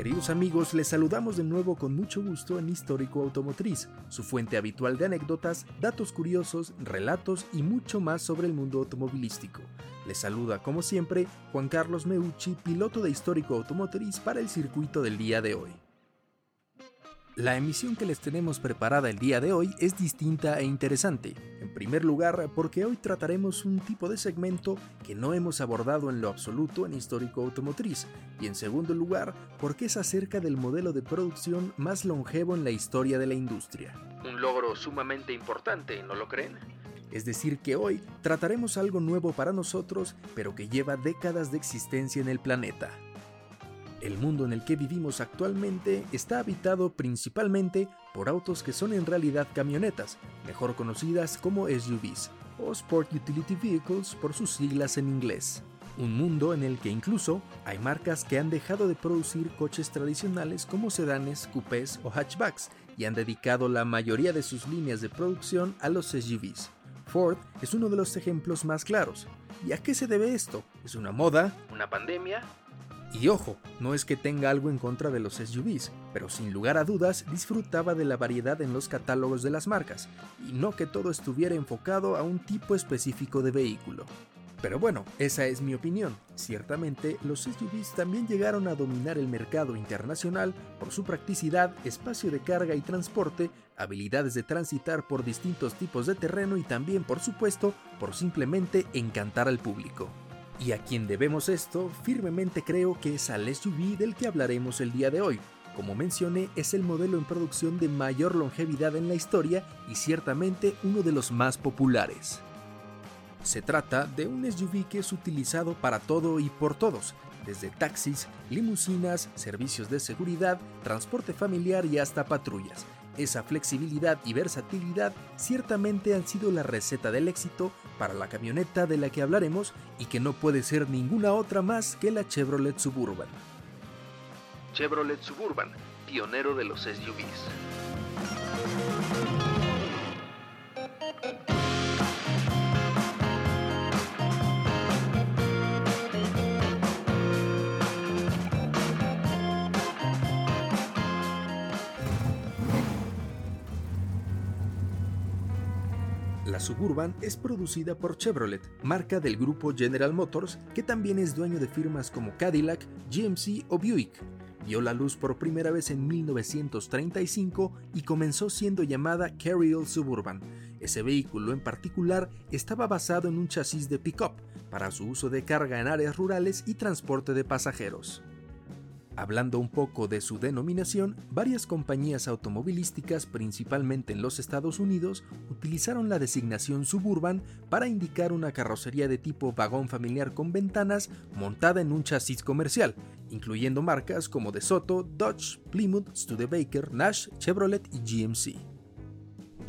Queridos amigos, les saludamos de nuevo con mucho gusto en Histórico Automotriz, su fuente habitual de anécdotas, datos curiosos, relatos y mucho más sobre el mundo automovilístico. Les saluda, como siempre, Juan Carlos Meucci, piloto de Histórico Automotriz para el circuito del día de hoy. La emisión que les tenemos preparada el día de hoy es distinta e interesante. En primer lugar, porque hoy trataremos un tipo de segmento que no hemos abordado en lo absoluto en Histórico Automotriz. Y en segundo lugar, porque es acerca del modelo de producción más longevo en la historia de la industria. Un logro sumamente importante, ¿no lo creen? Es decir, que hoy trataremos algo nuevo para nosotros, pero que lleva décadas de existencia en el planeta. El mundo en el que vivimos actualmente está habitado principalmente por autos que son en realidad camionetas, mejor conocidas como SUVs, o Sport Utility Vehicles por sus siglas en inglés. Un mundo en el que incluso hay marcas que han dejado de producir coches tradicionales como sedanes, coupés o hatchbacks y han dedicado la mayoría de sus líneas de producción a los SUVs. Ford es uno de los ejemplos más claros. ¿Y a qué se debe esto? ¿Es una moda? ¿Una pandemia? Y ojo, no es que tenga algo en contra de los SUVs, pero sin lugar a dudas disfrutaba de la variedad en los catálogos de las marcas, y no que todo estuviera enfocado a un tipo específico de vehículo. Pero bueno, esa es mi opinión. Ciertamente, los SUVs también llegaron a dominar el mercado internacional por su practicidad, espacio de carga y transporte, habilidades de transitar por distintos tipos de terreno y también, por supuesto, por simplemente encantar al público. Y a quien debemos esto, firmemente creo que es al SUV del que hablaremos el día de hoy. Como mencioné, es el modelo en producción de mayor longevidad en la historia y ciertamente uno de los más populares. Se trata de un SUV que es utilizado para todo y por todos, desde taxis, limusinas, servicios de seguridad, transporte familiar y hasta patrullas esa flexibilidad y versatilidad ciertamente han sido la receta del éxito para la camioneta de la que hablaremos y que no puede ser ninguna otra más que la Chevrolet Suburban. Chevrolet Suburban, pionero de los SUVs. Suburban es producida por Chevrolet, marca del grupo General Motors, que también es dueño de firmas como Cadillac, GMC o Buick. Vio la luz por primera vez en 1935 y comenzó siendo llamada Carryall Suburban. Ese vehículo en particular estaba basado en un chasis de pickup para su uso de carga en áreas rurales y transporte de pasajeros. Hablando un poco de su denominación, varias compañías automovilísticas, principalmente en los Estados Unidos, utilizaron la designación Suburban para indicar una carrocería de tipo vagón familiar con ventanas montada en un chasis comercial, incluyendo marcas como DeSoto, Dodge, Plymouth, Studebaker, Nash, Chevrolet y GMC.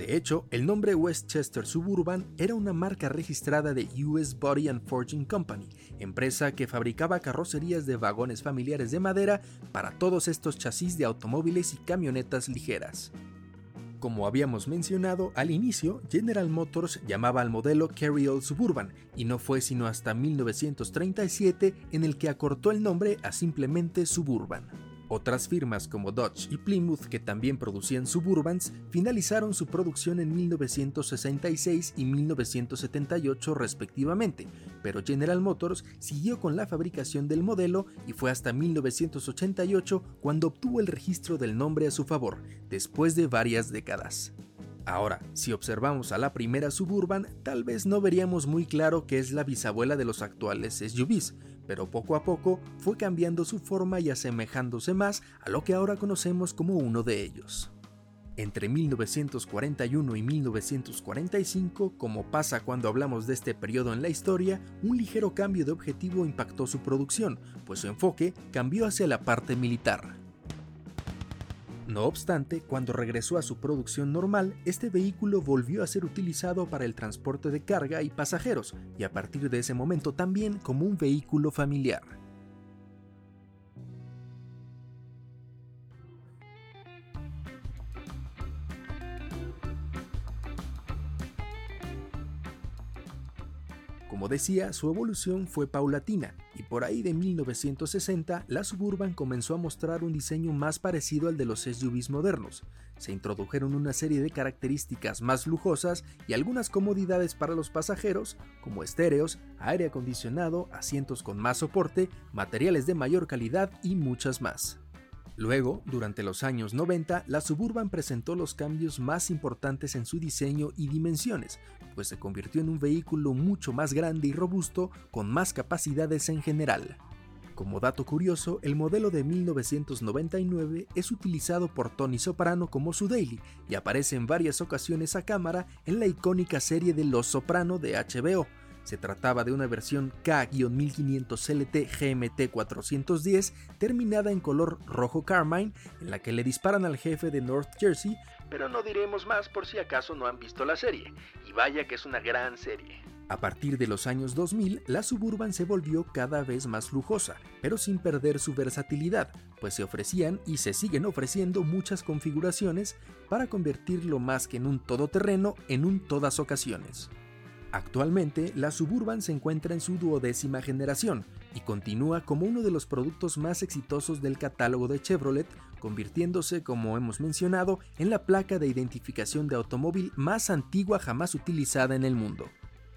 De hecho, el nombre Westchester Suburban era una marca registrada de US Body and Forging Company, empresa que fabricaba carrocerías de vagones familiares de madera para todos estos chasis de automóviles y camionetas ligeras. Como habíamos mencionado al inicio, General Motors llamaba al modelo Carryall Suburban y no fue sino hasta 1937 en el que acortó el nombre a simplemente Suburban. Otras firmas como Dodge y Plymouth, que también producían Suburbans, finalizaron su producción en 1966 y 1978 respectivamente, pero General Motors siguió con la fabricación del modelo y fue hasta 1988 cuando obtuvo el registro del nombre a su favor, después de varias décadas. Ahora, si observamos a la primera Suburban, tal vez no veríamos muy claro que es la bisabuela de los actuales SUVs, pero poco a poco fue cambiando su forma y asemejándose más a lo que ahora conocemos como uno de ellos. Entre 1941 y 1945, como pasa cuando hablamos de este periodo en la historia, un ligero cambio de objetivo impactó su producción, pues su enfoque cambió hacia la parte militar. No obstante, cuando regresó a su producción normal, este vehículo volvió a ser utilizado para el transporte de carga y pasajeros, y a partir de ese momento también como un vehículo familiar. Como decía, su evolución fue paulatina y por ahí de 1960 la Suburban comenzó a mostrar un diseño más parecido al de los SUVs modernos. Se introdujeron una serie de características más lujosas y algunas comodidades para los pasajeros, como estéreos, aire acondicionado, asientos con más soporte, materiales de mayor calidad y muchas más. Luego, durante los años 90, la Suburban presentó los cambios más importantes en su diseño y dimensiones, pues se convirtió en un vehículo mucho más grande y robusto con más capacidades en general. Como dato curioso, el modelo de 1999 es utilizado por Tony Soprano como su daily y aparece en varias ocasiones a cámara en la icónica serie de Los Soprano de HBO, se trataba de una versión K-1500 LT GMT 410 terminada en color rojo carmine en la que le disparan al jefe de North Jersey, pero no diremos más por si acaso no han visto la serie, y vaya que es una gran serie. A partir de los años 2000, la Suburban se volvió cada vez más lujosa, pero sin perder su versatilidad, pues se ofrecían y se siguen ofreciendo muchas configuraciones para convertirlo más que en un todoterreno en un todas ocasiones. Actualmente, la Suburban se encuentra en su duodécima generación y continúa como uno de los productos más exitosos del catálogo de Chevrolet, convirtiéndose, como hemos mencionado, en la placa de identificación de automóvil más antigua jamás utilizada en el mundo.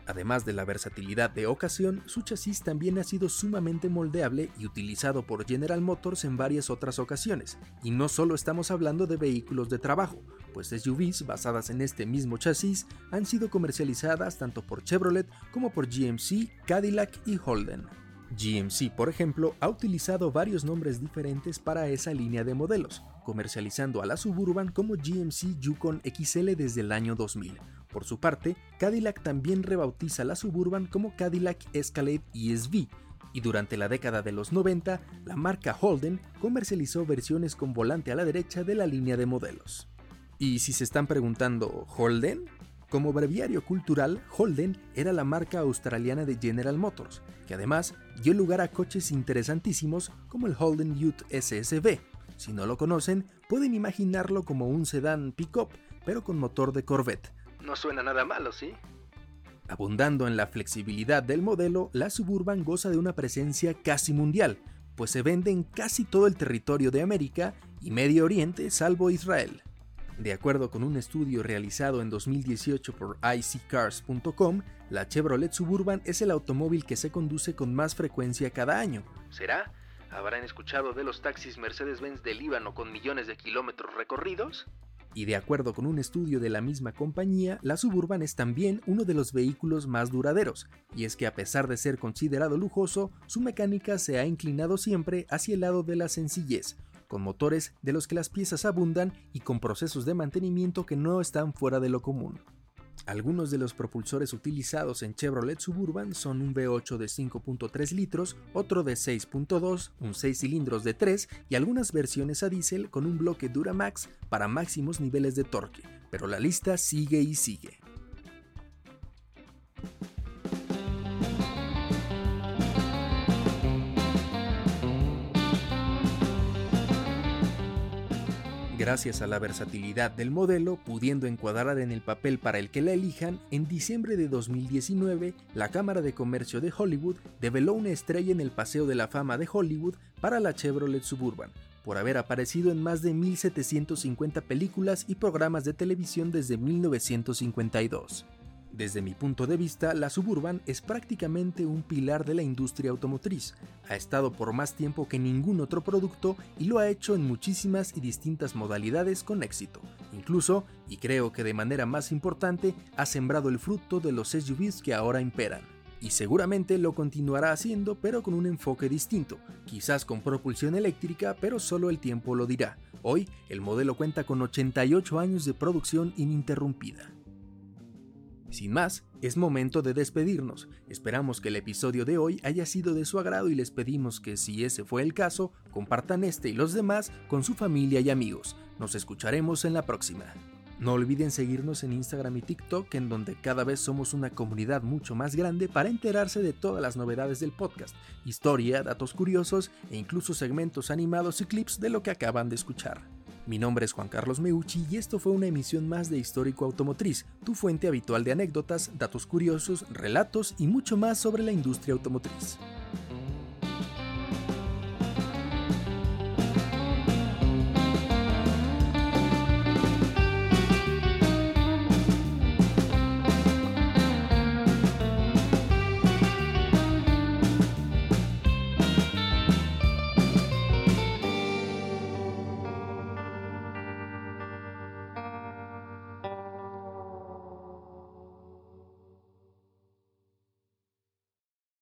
Además de la versatilidad de ocasión, su chasis también ha sido sumamente moldeable y utilizado por General Motors en varias otras ocasiones. Y no solo estamos hablando de vehículos de trabajo, pues SUVs basadas en este mismo chasis han sido comercializadas tanto por Chevrolet como por GMC, Cadillac y Holden. GMC, por ejemplo, ha utilizado varios nombres diferentes para esa línea de modelos, comercializando a la Suburban como GMC Yukon XL desde el año 2000, por su parte, Cadillac también rebautiza la Suburban como Cadillac Escalade ESV, y durante la década de los 90, la marca Holden comercializó versiones con volante a la derecha de la línea de modelos. Y si se están preguntando, ¿Holden? Como breviario cultural, Holden era la marca australiana de General Motors, que además dio lugar a coches interesantísimos como el Holden Ute SSV. Si no lo conocen, pueden imaginarlo como un sedán pick-up, pero con motor de Corvette, no suena nada malo, ¿sí? Abundando en la flexibilidad del modelo, la Suburban goza de una presencia casi mundial, pues se vende en casi todo el territorio de América y Medio Oriente salvo Israel. De acuerdo con un estudio realizado en 2018 por iccars.com, la Chevrolet Suburban es el automóvil que se conduce con más frecuencia cada año. ¿Será? ¿Habrán escuchado de los taxis Mercedes-Benz del Líbano con millones de kilómetros recorridos? Y de acuerdo con un estudio de la misma compañía, la Suburban es también uno de los vehículos más duraderos, y es que a pesar de ser considerado lujoso, su mecánica se ha inclinado siempre hacia el lado de la sencillez, con motores de los que las piezas abundan y con procesos de mantenimiento que no están fuera de lo común. Algunos de los propulsores utilizados en Chevrolet Suburban son un V8 de 5.3 litros, otro de 6.2, un 6 cilindros de 3 y algunas versiones a diésel con un bloque Duramax para máximos niveles de torque, pero la lista sigue y sigue. Gracias a la versatilidad del modelo, pudiendo encuadrar en el papel para el que la elijan, en diciembre de 2019, la Cámara de Comercio de Hollywood develó una estrella en el Paseo de la Fama de Hollywood para la Chevrolet Suburban, por haber aparecido en más de 1.750 películas y programas de televisión desde 1952. Desde mi punto de vista, la Suburban es prácticamente un pilar de la industria automotriz. Ha estado por más tiempo que ningún otro producto y lo ha hecho en muchísimas y distintas modalidades con éxito. Incluso, y creo que de manera más importante, ha sembrado el fruto de los SUVs que ahora imperan. Y seguramente lo continuará haciendo, pero con un enfoque distinto, quizás con propulsión eléctrica, pero solo el tiempo lo dirá. Hoy, el modelo cuenta con 88 años de producción ininterrumpida. Sin más, es momento de despedirnos. Esperamos que el episodio de hoy haya sido de su agrado y les pedimos que si ese fue el caso, compartan este y los demás con su familia y amigos. Nos escucharemos en la próxima. No olviden seguirnos en Instagram y TikTok, en donde cada vez somos una comunidad mucho más grande para enterarse de todas las novedades del podcast, historia, datos curiosos e incluso segmentos animados y clips de lo que acaban de escuchar. Mi nombre es Juan Carlos Meucci y esto fue una emisión más de Histórico Automotriz, tu fuente habitual de anécdotas, datos curiosos, relatos y mucho más sobre la industria automotriz.